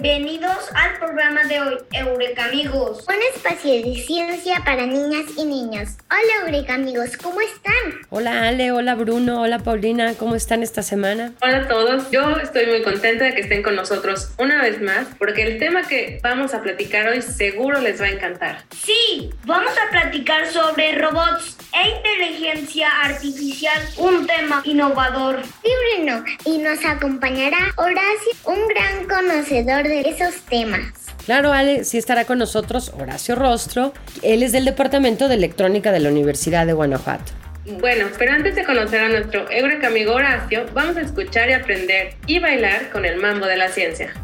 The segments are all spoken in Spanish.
Bienvenidos al programa de hoy, Eureka amigos. Un espacio de ciencia para niñas y niños. Hola Eureka amigos, ¿cómo están? Hola Ale, hola Bruno, hola Paulina, ¿cómo están esta semana? Hola a todos, yo estoy muy contenta de que estén con nosotros una vez más porque el tema que vamos a platicar hoy seguro les va a encantar. Sí, vamos a platicar sobre robots e inteligencia artificial, un tema innovador. Sí, Bruno, y nos acompañará Horacio, un gran conocedor de esos temas. Claro, Ale, sí estará con nosotros Horacio Rostro. Él es del Departamento de Electrónica de la Universidad de Guanajuato. Bueno, pero antes de conocer a nuestro Eureka amigo Horacio, vamos a escuchar y aprender y bailar con el mambo de la ciencia.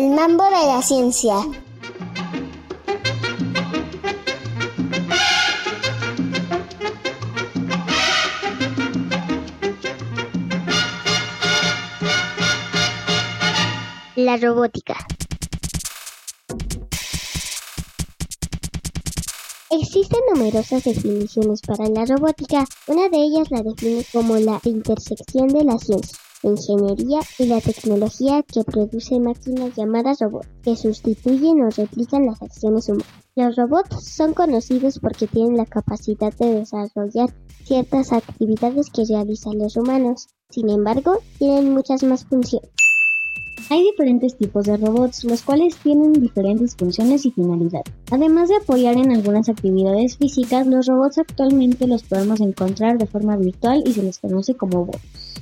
El mambo de la ciencia. La robótica. Existen numerosas definiciones para la robótica. Una de ellas la define como la intersección de la ciencia, ingeniería y la tecnología que produce máquinas llamadas robots, que sustituyen o replican las acciones humanas. Los robots son conocidos porque tienen la capacidad de desarrollar ciertas actividades que realizan los humanos. Sin embargo, tienen muchas más funciones. Hay diferentes tipos de robots, los cuales tienen diferentes funciones y finalidades. Además de apoyar en algunas actividades físicas, los robots actualmente los podemos encontrar de forma virtual y se les conoce como bots.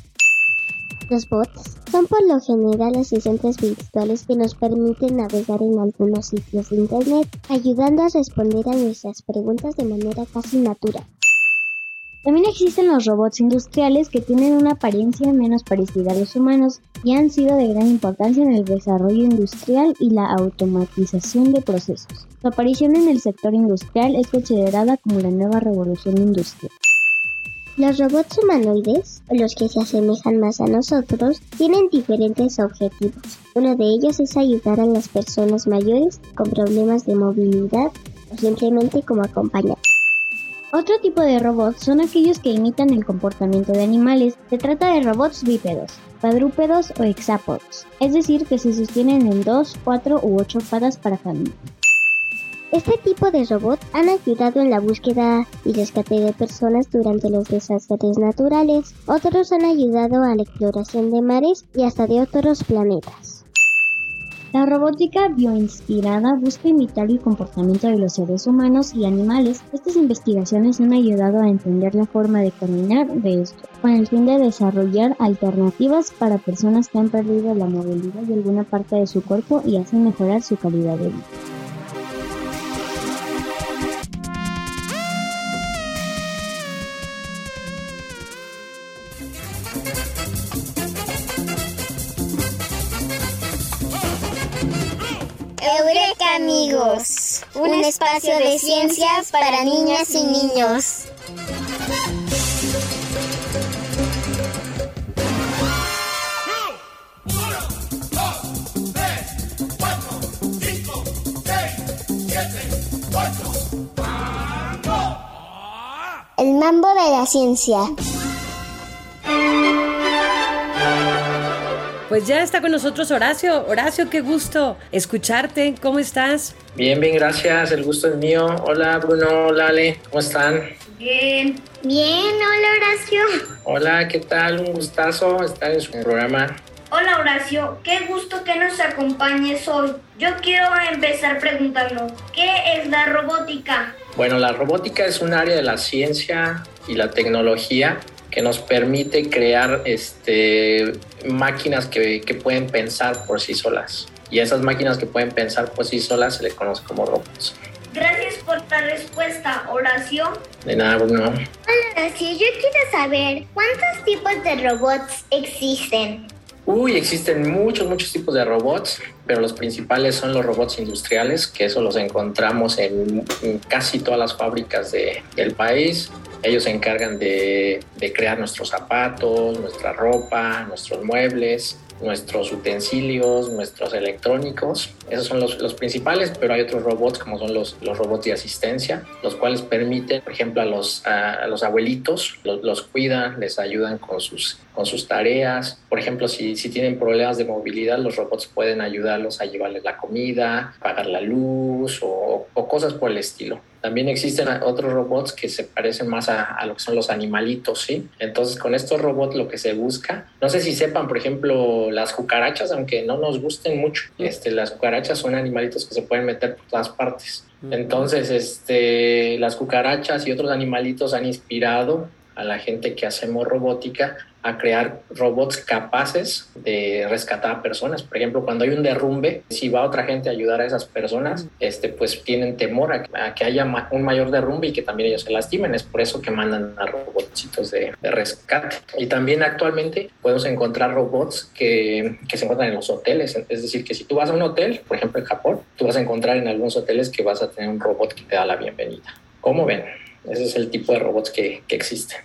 Los bots son por lo general asistentes virtuales que nos permiten navegar en algunos sitios de Internet, ayudando a responder a nuestras preguntas de manera casi natural. También existen los robots industriales que tienen una apariencia menos parecida a los humanos y han sido de gran importancia en el desarrollo industrial y la automatización de procesos. Su aparición en el sector industrial es considerada como la nueva revolución industrial. Los robots humanoides, los que se asemejan más a nosotros, tienen diferentes objetivos. Uno de ellos es ayudar a las personas mayores con problemas de movilidad o simplemente como acompañantes. Otro tipo de robots son aquellos que imitan el comportamiento de animales. Se trata de robots bípedos, cuadrúpedos o hexápodos, es decir, que se sostienen en dos, cuatro u ocho patas para caminar. Este tipo de robots han ayudado en la búsqueda y rescate de personas durante los desastres naturales. Otros han ayudado a la exploración de mares y hasta de otros planetas. La robótica bioinspirada busca imitar el comportamiento de los seres humanos y animales. Estas investigaciones han ayudado a entender la forma de caminar de esto, con el fin de desarrollar alternativas para personas que han perdido la movilidad de alguna parte de su cuerpo y hacen mejorar su calidad de vida. Amigos, un espacio de ciencias para niñas y niños. El mambo de la ciencia. Pues ya está con nosotros Horacio. Horacio, qué gusto escucharte. ¿Cómo estás? Bien, bien, gracias. El gusto es mío. Hola, Bruno. Hola, Ale. ¿Cómo están? Bien. Bien, hola Horacio. Hola, ¿qué tal? Un gustazo estar en su programa. Hola Horacio, qué gusto que nos acompañes hoy. Yo quiero empezar preguntando, ¿qué es la robótica? Bueno, la robótica es un área de la ciencia y la tecnología que nos permite crear este, máquinas que, que pueden pensar por sí solas. Y a esas máquinas que pueden pensar por sí solas se le conoce como robots. Gracias por la respuesta, Horacio. De nada, Bruno. Hola Horacio, yo quiero saber cuántos tipos de robots existen. Uy, existen muchos, muchos tipos de robots, pero los principales son los robots industriales, que eso los encontramos en, casi todas las fábricas de, del país. Ellos se encargan de, crear nuestros zapatos, nuestra ropa, nuestros muebles, nuestros utensilios, nuestros electrónicos. Esos son los, principales, pero hay otros robots como son los, robots de asistencia, los cuales permiten, por ejemplo, a los, a, los abuelitos, los, cuidan, les ayudan con sus, tareas. Por ejemplo, si, si tienen problemas de movilidad, los robots pueden ayudarlos a llevarles la comida, pagar la luz o, o cosas por el estilo. También existen otros robots que se parecen más a, a, lo que son los animalitos, ¿sí? Entonces, con estos robots lo que se busca, no sé si sepan, por ejemplo, las cucarachas, aunque no nos gusten mucho, este, las cucarachas son animalitos que se pueden meter por todas partes. Entonces, este, las cucarachas y otros animalitos han inspirado a la gente que hacemos robótica a crear robots capaces de rescatar a personas. Por ejemplo, cuando hay un derrumbe, si va otra gente a ayudar a esas personas, este, pues tienen temor a, que haya un mayor derrumbe y que también ellos se lastimen. Es por eso que mandan a robotcitos de, de rescate. Y también actualmente podemos encontrar robots que, que se encuentran en los hoteles. Es decir, que si tú vas a un hotel, por ejemplo en Japón, tú vas a encontrar en algunos hoteles que vas a tener un robot que te da la bienvenida. ¿Cómo ven? Ese es el tipo de robots que, que existen.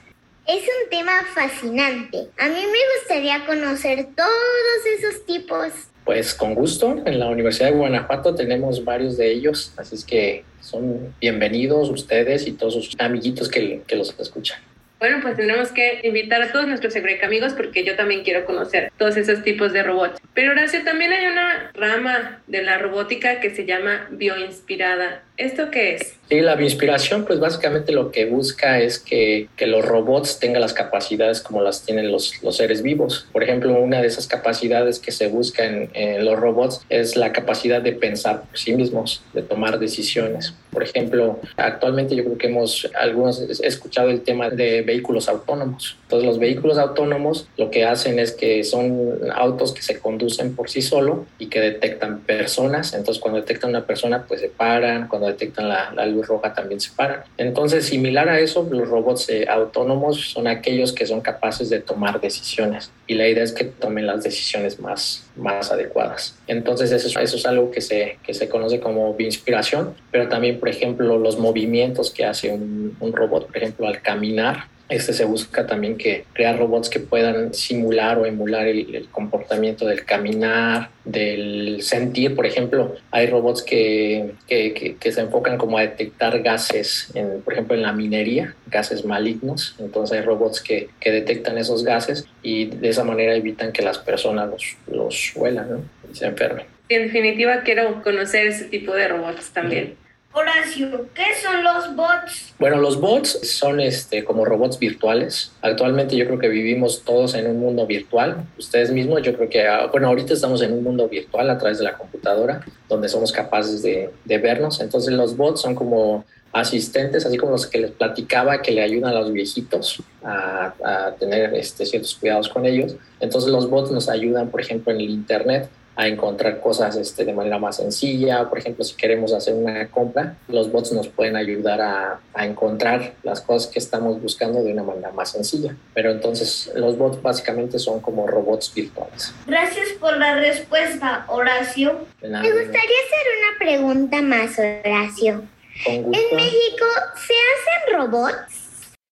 Es un tema fascinante. A mí me gustaría conocer todos esos tipos. Pues con gusto. En la Universidad de Guanajuato tenemos varios de ellos, así es que son bienvenidos ustedes y todos sus amiguitos que, que los escuchan. Bueno, pues tendremos que invitar a todos nuestros amigos porque yo también quiero conocer todos esos tipos de robots. Pero Horacio, también hay una rama de la robótica que se llama bioinspirada. ¿Esto qué es? Sí, la bioinspiración, pues básicamente lo que busca es que, que, los robots tengan las capacidades como las tienen los, los, seres vivos. Por ejemplo, una de esas capacidades que se busca en, en, los robots es la capacidad de pensar por sí mismos, de tomar decisiones. Por ejemplo, actualmente yo creo que hemos, algunos, he escuchado el tema de vehículos autónomos. Entonces, los vehículos autónomos lo que hacen es que son autos que se conducen por sí solo y que detectan personas. Entonces, cuando detectan una persona, pues se paran. Cuando detectan la, luz roja también se paran. Entonces, similar a eso, los robots eh, autónomos son aquellos que son capaces de tomar decisiones y la idea es que tomen las decisiones más, más adecuadas. Entonces, eso, eso es algo que se, que se conoce como inspiración, pero también, por ejemplo, los movimientos que hace un robot, por ejemplo, al caminar, este se busca también que crear robots que puedan simular o emular el, comportamiento del caminar, del sentir. Por ejemplo, hay robots que, que, que, se enfocan como a detectar gases, por ejemplo, en la minería, gases malignos. Entonces hay robots que, detectan esos gases y de esa manera evitan que las personas los, los huelan ¿no? y se enfermen. En definitiva, quiero conocer ese tipo de robots también. Horacio, ¿qué son los bots? Bueno, los bots son este, como robots virtuales. Actualmente yo creo que vivimos todos en un mundo virtual. Ustedes mismos, yo creo que, bueno, ahorita estamos en un mundo virtual a través de la computadora, donde somos capaces de, de vernos. Entonces los bots son como asistentes, así como los que les platicaba, que le ayudan a los viejitos a, a tener este, ciertos cuidados con ellos. Entonces los bots nos ayudan, por ejemplo, en el Internet a encontrar cosas este, de manera más sencilla. Por ejemplo, si queremos hacer una compra, los bots nos pueden ayudar a, a, encontrar las cosas que estamos buscando de una manera más sencilla. Pero entonces los bots básicamente son como robots virtuales. Gracias por la respuesta, Horacio. Me gustaría hacer una pregunta más, Horacio. ¿En México se hacen robots?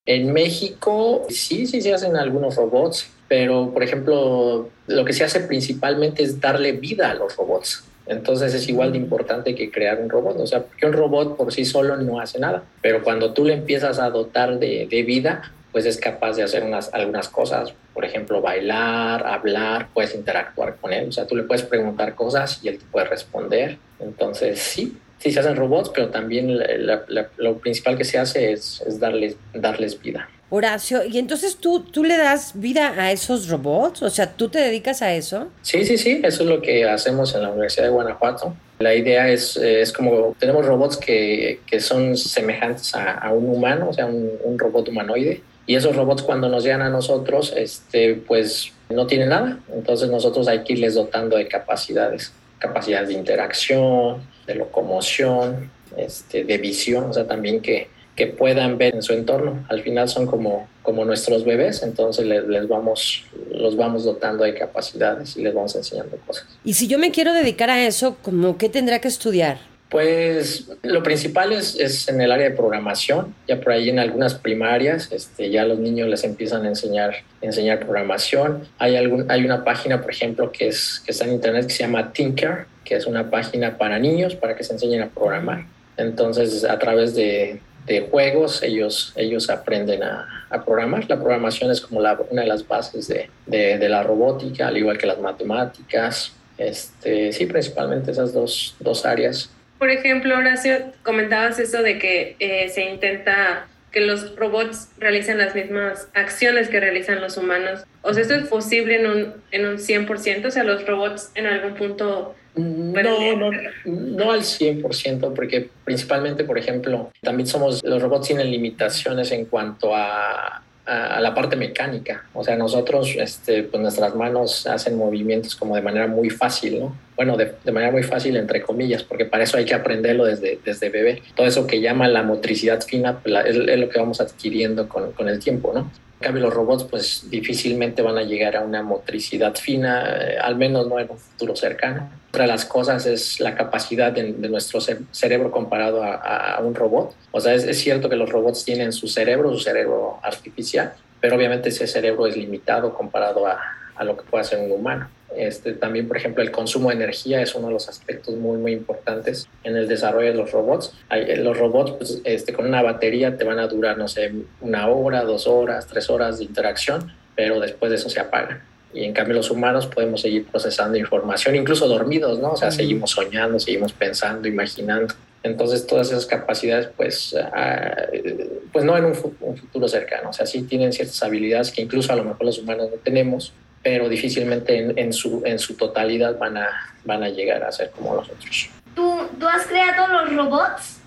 En México sí, sí se hacen algunos robots pero por ejemplo, lo que se hace principalmente es darle vida a los robots. Entonces es igual de importante que crear un robot. O sea, porque un robot por sí solo no hace nada, pero cuando tú le empiezas a dotar de, de vida, pues es capaz de hacer unas, algunas cosas, por ejemplo, bailar, hablar, puedes interactuar con él. O sea, tú le puedes preguntar cosas y él te puede responder. Entonces, sí, sí se hacen robots, pero también la, la, lo principal que se hace es, es darles, darles vida. Horacio, ¿y entonces tú, tú le das vida a esos robots? O sea, ¿tú te dedicas a eso? Sí, sí, sí, eso es lo que hacemos en la Universidad de Guanajuato. La idea es, es como, tenemos robots que, que son semejantes a, un humano, o sea, un, un, robot humanoide, y esos robots cuando nos llegan a nosotros, este, pues no tienen nada, entonces nosotros hay que irles dotando de capacidades, capacidades de interacción, de locomoción, este, de visión, o sea, también que que puedan ver en su entorno. Al final son como, como nuestros bebés, entonces les, les, vamos, los vamos dotando de capacidades y les vamos enseñando cosas. Y si yo me quiero dedicar a eso, ¿cómo qué tendría que estudiar? Pues lo principal es, es, en el área de programación. Ya por ahí en algunas primarias, este, ya los niños les empiezan a enseñar, enseñar programación. Hay, algún, hay una página, por ejemplo, que, es, que está en internet que se llama Tinker, que es una página para niños para que se enseñen a programar. Entonces, a través de, de juegos, ellos, ellos aprenden a, a, programar. La programación es como la, una de las bases de, de, la robótica, al igual que las matemáticas. Este, sí, principalmente esas dos, dos áreas. Por ejemplo, Horacio, comentabas eso de que eh, se intenta que los robots realicen las mismas acciones que realizan los humanos. O sea, ¿esto es posible en un, en un 100%? O sea, los robots en algún punto... No, no, no al 100%, porque principalmente, por ejemplo, también somos, los robots tienen limitaciones en cuanto a, a, la parte mecánica. O sea, nosotros, este, pues nuestras manos hacen movimientos como de manera muy fácil, ¿no? Bueno, de, de, manera muy fácil, entre comillas, porque para eso hay que aprenderlo desde, desde bebé. Todo eso que llama la motricidad fina pues, la, es, es, lo que vamos adquiriendo con, con el tiempo, ¿no? En cambio, los robots, pues difícilmente van a llegar a una motricidad fina, eh, al menos no en un futuro cercano. Otra de las cosas es la capacidad de, nuestro cerebro comparado a, un robot. O sea, es, es, cierto que los robots tienen su cerebro, su cerebro artificial, pero obviamente ese cerebro es limitado comparado a, a lo que puede hacer un humano. Este, también, por ejemplo, el consumo de energía es uno de los aspectos muy, muy importantes en el desarrollo de los robots. Hay, los robots, pues, este, con una batería te van a durar, no sé, una hora, dos horas, tres horas de interacción, pero después de eso se apagan. Y en cambio los humanos podemos seguir procesando información, incluso dormidos, ¿no? O sea, seguimos soñando, seguimos pensando, imaginando. Entonces, todas esas capacidades, pues, uh, pues no en un, un, futuro cercano. O sea, sí tienen ciertas habilidades que incluso a lo mejor los humanos no tenemos, pero difícilmente en, en, su, en su totalidad van a, van a llegar a ser como nosotros. ¿Tú, ¿Tú has creado los robots?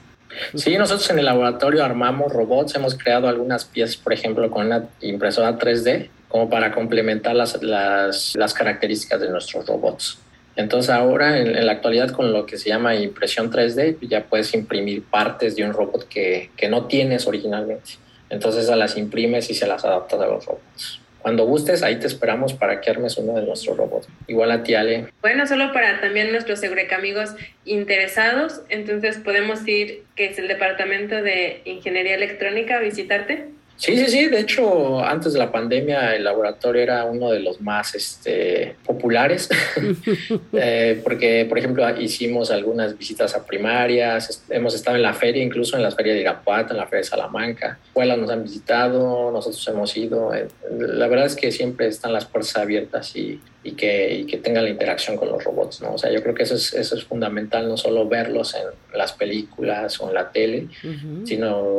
Sí, nosotros en el laboratorio armamos robots, hemos creado algunas piezas, por ejemplo, con una impresora 3D, como para complementar las, las, las características de nuestros robots. Entonces ahora, en, en, la actualidad, con lo que se llama impresión 3D, ya puedes imprimir partes de un robot que, que no tienes originalmente. Entonces a las imprimes y se las adaptas a los robots. Cuando gustes, ahí te esperamos para que armes uno de nuestros robots. Igual a ti, Ale. Bueno, solo para también nuestros Eureka amigos interesados, entonces podemos ir, que es el Departamento de Ingeniería Electrónica, a visitarte. Sí, sí, sí. De hecho, antes de la pandemia, el laboratorio era uno de los más este, populares, eh, porque, por ejemplo, hicimos algunas visitas a primarias, hemos estado en la feria, incluso en la feria de Irapuato, en la feria de Salamanca. Escuelas nos han visitado, nosotros hemos ido. Eh, la verdad es que siempre están las puertas abiertas y, y, que, y que tengan la interacción con los robots, ¿no? O sea, yo creo que eso es, eso es fundamental, no solo verlos en las películas o en la tele, uh -huh. sino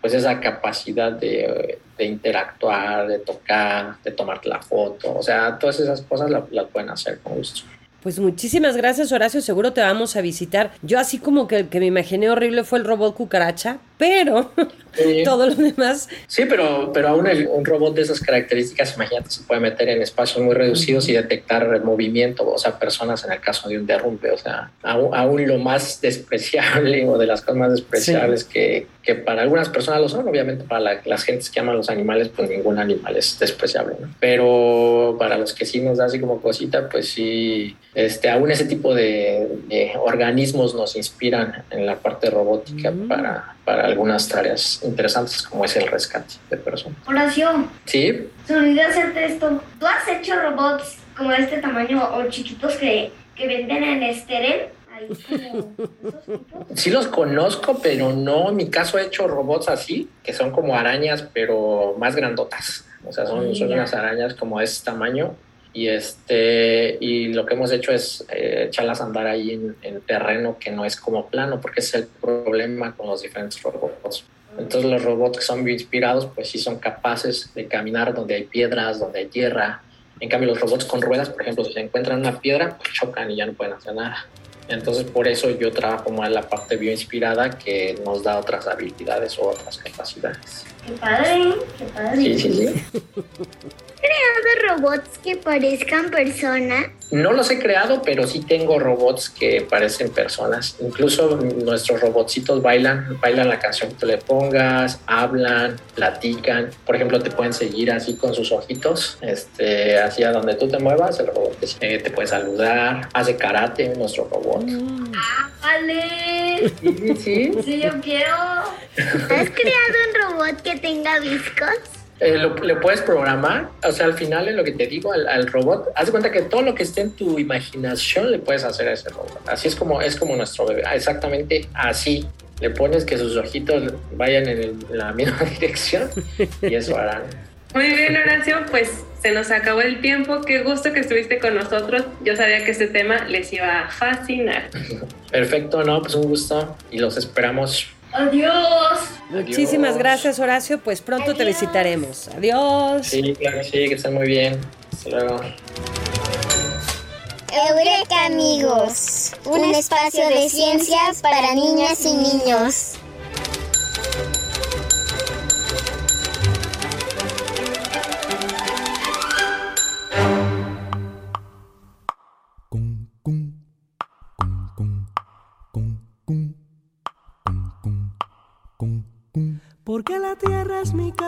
pues esa capacidad de de, interactuar, de tocar, de tomarte la foto. O sea, todas esas cosas las la pueden hacer con gusto. Pues muchísimas gracias, Horacio. Seguro te vamos a visitar. Yo así como que, que me imaginé horrible fue el robot cucaracha, pero sí. todo lo demás. Sí, pero, pero aún el, un robot de esas características, imagínate, se puede meter en espacios muy reducidos y detectar el movimiento, o sea, personas en el caso de un derrumbe. O sea, aún, aún lo más despreciable o de las cosas más despreciables sí. que, que para algunas personas lo son, obviamente para la, las gentes que aman los animales, pues ningún animal es despreciable, ¿no? Pero para los que sí nos da así como cosita, pues sí, este, aún ese tipo de, de organismos nos inspiran en la parte robótica mm. para, para algunas tareas interesantes como es el rescate de personas. Horacio. Sí. Se olvidó hacerte esto. ¿Tú has hecho robots como de este tamaño o chiquitos que, que venden en Esterel? Sí los conozco, pero no, en mi caso he hecho robots así, que son como arañas, pero más grandotas. O sea, son, son unas arañas como de ese tamaño. Y, este, y lo que hemos hecho es eh, echarlas a andar ahí en, en, terreno que no es como plano, porque es el problema con los diferentes robots. Entonces los robots que son inspirados, pues sí son capaces de caminar donde hay piedras, donde hay tierra. En cambio los robots con ruedas, por ejemplo, si se encuentran una piedra, pues chocan y ya no pueden hacer nada. Entonces, por eso yo trabajo más en la parte bioinspirada que nos da otras habilidades o otras capacidades. Qué padre, qué padre. Sí, sí, sí. creado robots que parezcan personas? No los he creado, pero sí tengo robots que parecen personas. Incluso nuestros robotcitos bailan, bailan la canción que tú le pongas, hablan, platican. Por ejemplo, te pueden seguir así con sus ojitos, este, hacia donde tú te muevas, el robot te, te puede saludar, hace karate nuestro robot. ¡Ah, vale! Sí, sí. Sí, yo quiero. ¿Has creado un robot que tenga viscos? Eh, lo, le puedes programar, o sea, al final es lo que te digo al, al, robot, haz de cuenta que todo lo que esté en tu imaginación le puedes hacer a ese robot. Así es como es como nuestro bebé, exactamente así. Le pones que sus ojitos vayan en, el, en la misma dirección y eso harán. Muy bien, Horacio, pues se nos acabó el tiempo. Qué gusto que estuviste con nosotros. Yo sabía que este tema les iba a fascinar. Perfecto, no, pues un gusto y los esperamos Adiós. Muchísimas Adiós. gracias, Horacio. Pues pronto te visitaremos. Adiós. Sí, claro que sí, que estén muy bien. Hasta luego. Eureka amigos, un espacio de ciencias para niñas y niños.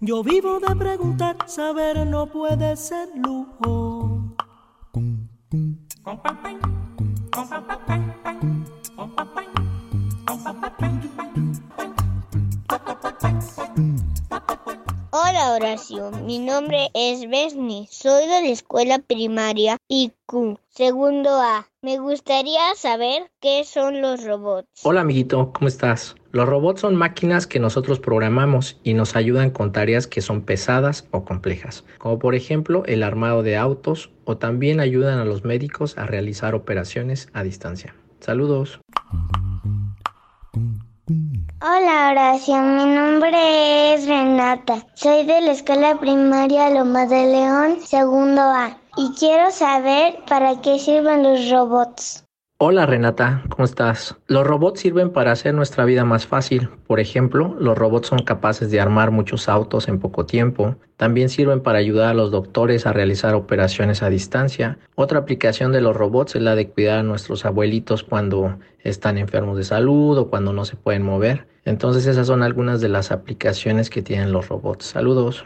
Yo vivo de preguntar, saber no puede ser lujo. Hola Horacio, mi nombre es Besni, soy de la escuela primaria IQ, segundo A. Me gustaría saber qué son los robots. Hola amiguito, ¿cómo estás? Los robots son máquinas que nosotros programamos y nos ayudan con tareas que son pesadas o complejas, como por ejemplo el armado de autos o también ayudan a los médicos a realizar operaciones a distancia. Saludos. Hola Horacio, mi nombre es Renata, soy de la escuela primaria Loma de León, segundo A. Y quiero saber para qué sirven los robots. Hola Renata, ¿cómo estás? Los robots sirven para hacer nuestra vida más fácil. Por ejemplo, los robots son capaces de armar muchos autos en poco tiempo. También sirven para ayudar a los doctores a realizar operaciones a distancia. Otra aplicación de los robots es la de cuidar a nuestros abuelitos cuando están enfermos de salud o cuando no se pueden mover. Entonces esas son algunas de las aplicaciones que tienen los robots. Saludos.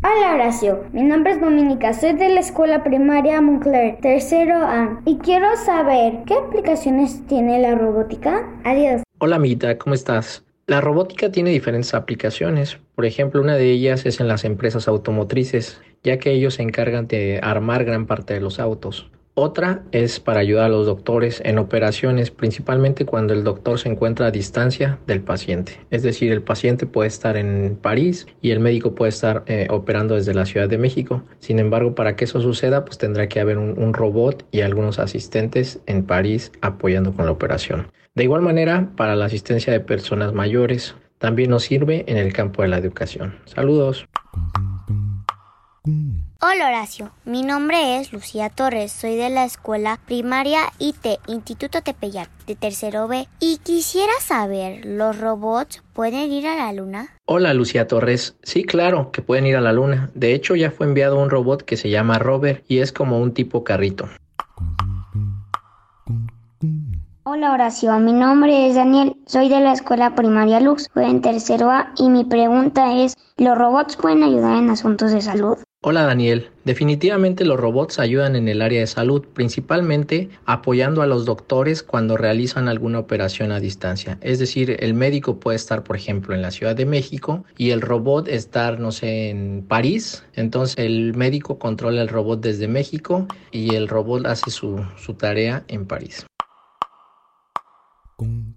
Hola Horacio, mi nombre es Dominica, soy de la escuela primaria Montclair, tercero A, y quiero saber qué aplicaciones tiene la robótica. Adiós. Hola amiguita, ¿cómo estás? La robótica tiene diferentes aplicaciones. Por ejemplo, una de ellas es en las empresas automotrices, ya que ellos se encargan de armar gran parte de los autos. Otra es para ayudar a los doctores en operaciones, principalmente cuando el doctor se encuentra a distancia del paciente. Es decir, el paciente puede estar en París y el médico puede estar eh, operando desde la Ciudad de México. Sin embargo, para que eso suceda, pues tendrá que haber un, un robot y algunos asistentes en París apoyando con la operación. De igual manera, para la asistencia de personas mayores, también nos sirve en el campo de la educación. Saludos. Hola Horacio, mi nombre es Lucía Torres, soy de la escuela primaria IT, Instituto Tepeyac, de tercero B, y quisiera saber, ¿los robots pueden ir a la luna? Hola Lucía Torres, sí claro que pueden ir a la luna, de hecho ya fue enviado un robot que se llama Rover y es como un tipo carrito. Hola Horacio, mi nombre es Daniel, soy de la escuela primaria Lux, soy en tercero A, y mi pregunta es, ¿los robots pueden ayudar en asuntos de salud? Hola Daniel, definitivamente los robots ayudan en el área de salud, principalmente apoyando a los doctores cuando realizan alguna operación a distancia. Es decir, el médico puede estar, por ejemplo, en la Ciudad de México y el robot estar, no sé, en París. Entonces el médico controla el robot desde México y el robot hace su, tarea en París. Cung,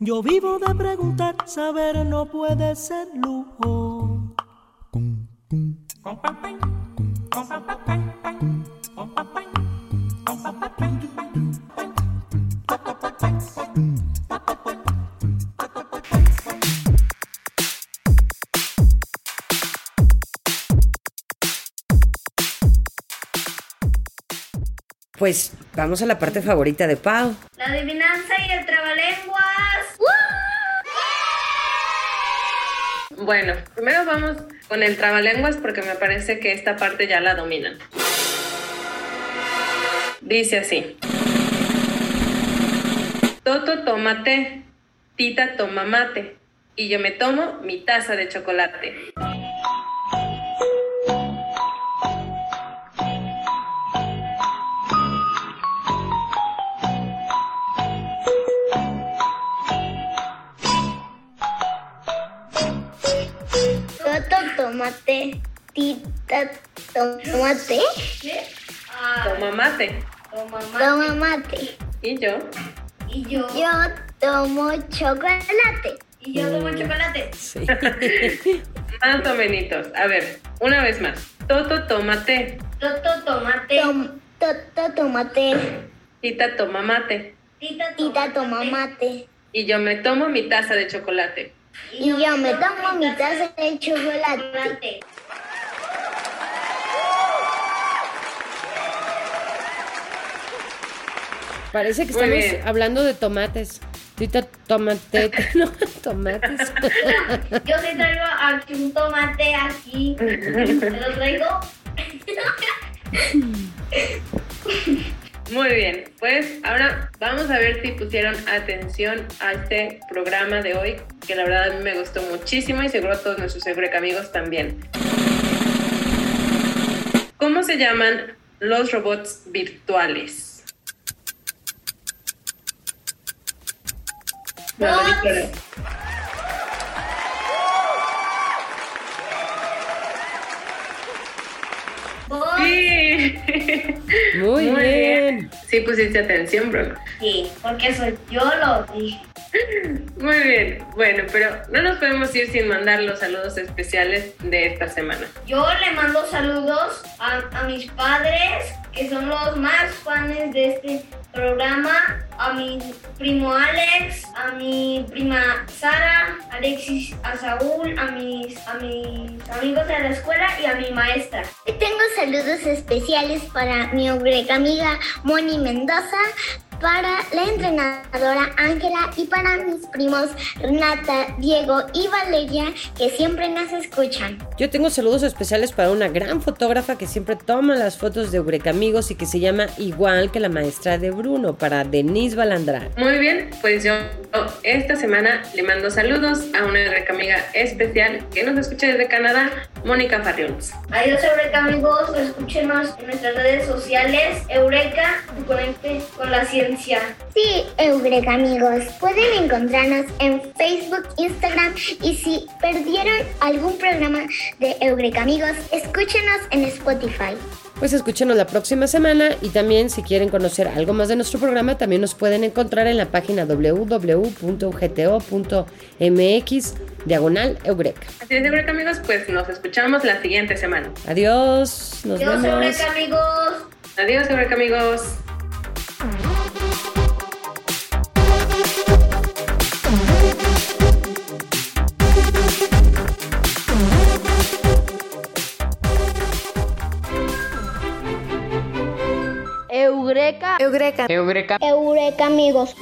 Yo vivo de preguntar. Saber no puede ser lujo. Pues vamos a la parte favorita de Pau. La adivinanza y el trabalenguas. Bueno, primero vamos con el trabalenguas porque me parece que esta parte ya la dominan. Dice así. Toto toma té, Tita toma mate y yo me tomo mi taza de chocolate. Tita tomate, Toma mate. toma mate. Y yo. Y yo. Yo tomo chocolate. Y yo tomo chocolate. Sí. Más o menos. A ver, una vez más. Toto toma té, Toto tomate. Tom- Toto tomate, Tita toma mate Tita tita toma mate. y yo me tomo mi taza de chocolate. Y yo me tomo mi taza de chocolate. chocolate. Parece que Muy estamos bien. hablando de tomates. Tita tomate, no, tomates. Yo sí traigo aquí un tomate aquí. ¿Te lo traigo? Muy bien, pues ahora vamos a ver si pusieron atención a este programa de hoy, que la verdad a mí me gustó muchísimo y seguro a todos nuestros Eureka amigos también. ¿Cómo se llaman los robots virtuales? No, Victoria. Vos. Sí. Muy, bien. Sí pusiste atención, Bruno. Sí, porque soy yo lo dije. Muy bien, bueno, pero no nos podemos ir sin mandar los saludos especiales de esta semana. Yo le mando saludos a, a mis padres, que son los más fans de este programa, a mi primo Alex, a mi prima Sara, Alexis, a Saúl, a mis, a mis amigos de la escuela y a mi maestra. Tengo saludos especiales para mi amiga Moni Mendoza, para la entrenadora Ángela y para mis primos Renata, Diego y Valeria que siempre nos escuchan. Yo tengo saludos especiales para una gran fotógrafa que siempre toma las fotos de Eureka Amigos y que se llama igual que la maestra de Bruno, para Denise Balandrán. Muy bien, pues yo esta semana le mando saludos a una Eureka amiga especial que nos escucha desde Canadá, Mónica Farriols. Adiós Eureka amigos, escúchenos en nuestras redes sociales, Eureka, tu conecte con la ciencia. Sí, Eureka amigos, pueden encontrarnos en Facebook, Instagram y si perdieron algún programa de Eureka amigos, escúchenos en Spotify. Pues escúchenos la próxima semana y también si quieren conocer algo más de nuestro programa también nos pueden encontrar en la página www.ugto.mx diagonal Eureka. Así es, Eureka amigos, pues nos escuchamos la siguiente semana. Adiós, nos Adiós vemos. Eureka amigos. Adiós, Eureka amigos. Eureka. Eureka. Eureka. Eureka amigos.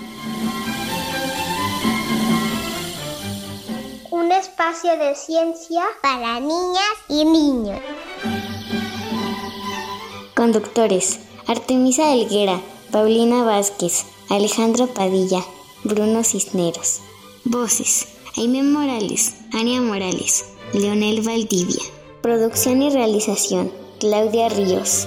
Un espacio de ciencia para niñas y niños. Conductores: Artemisa Helguera, Paulina Vázquez, Alejandro Padilla, Bruno Cisneros. Voces. Jaime Morales, Ania Morales, Leonel Valdivia. Producción y realización. Claudia Ríos.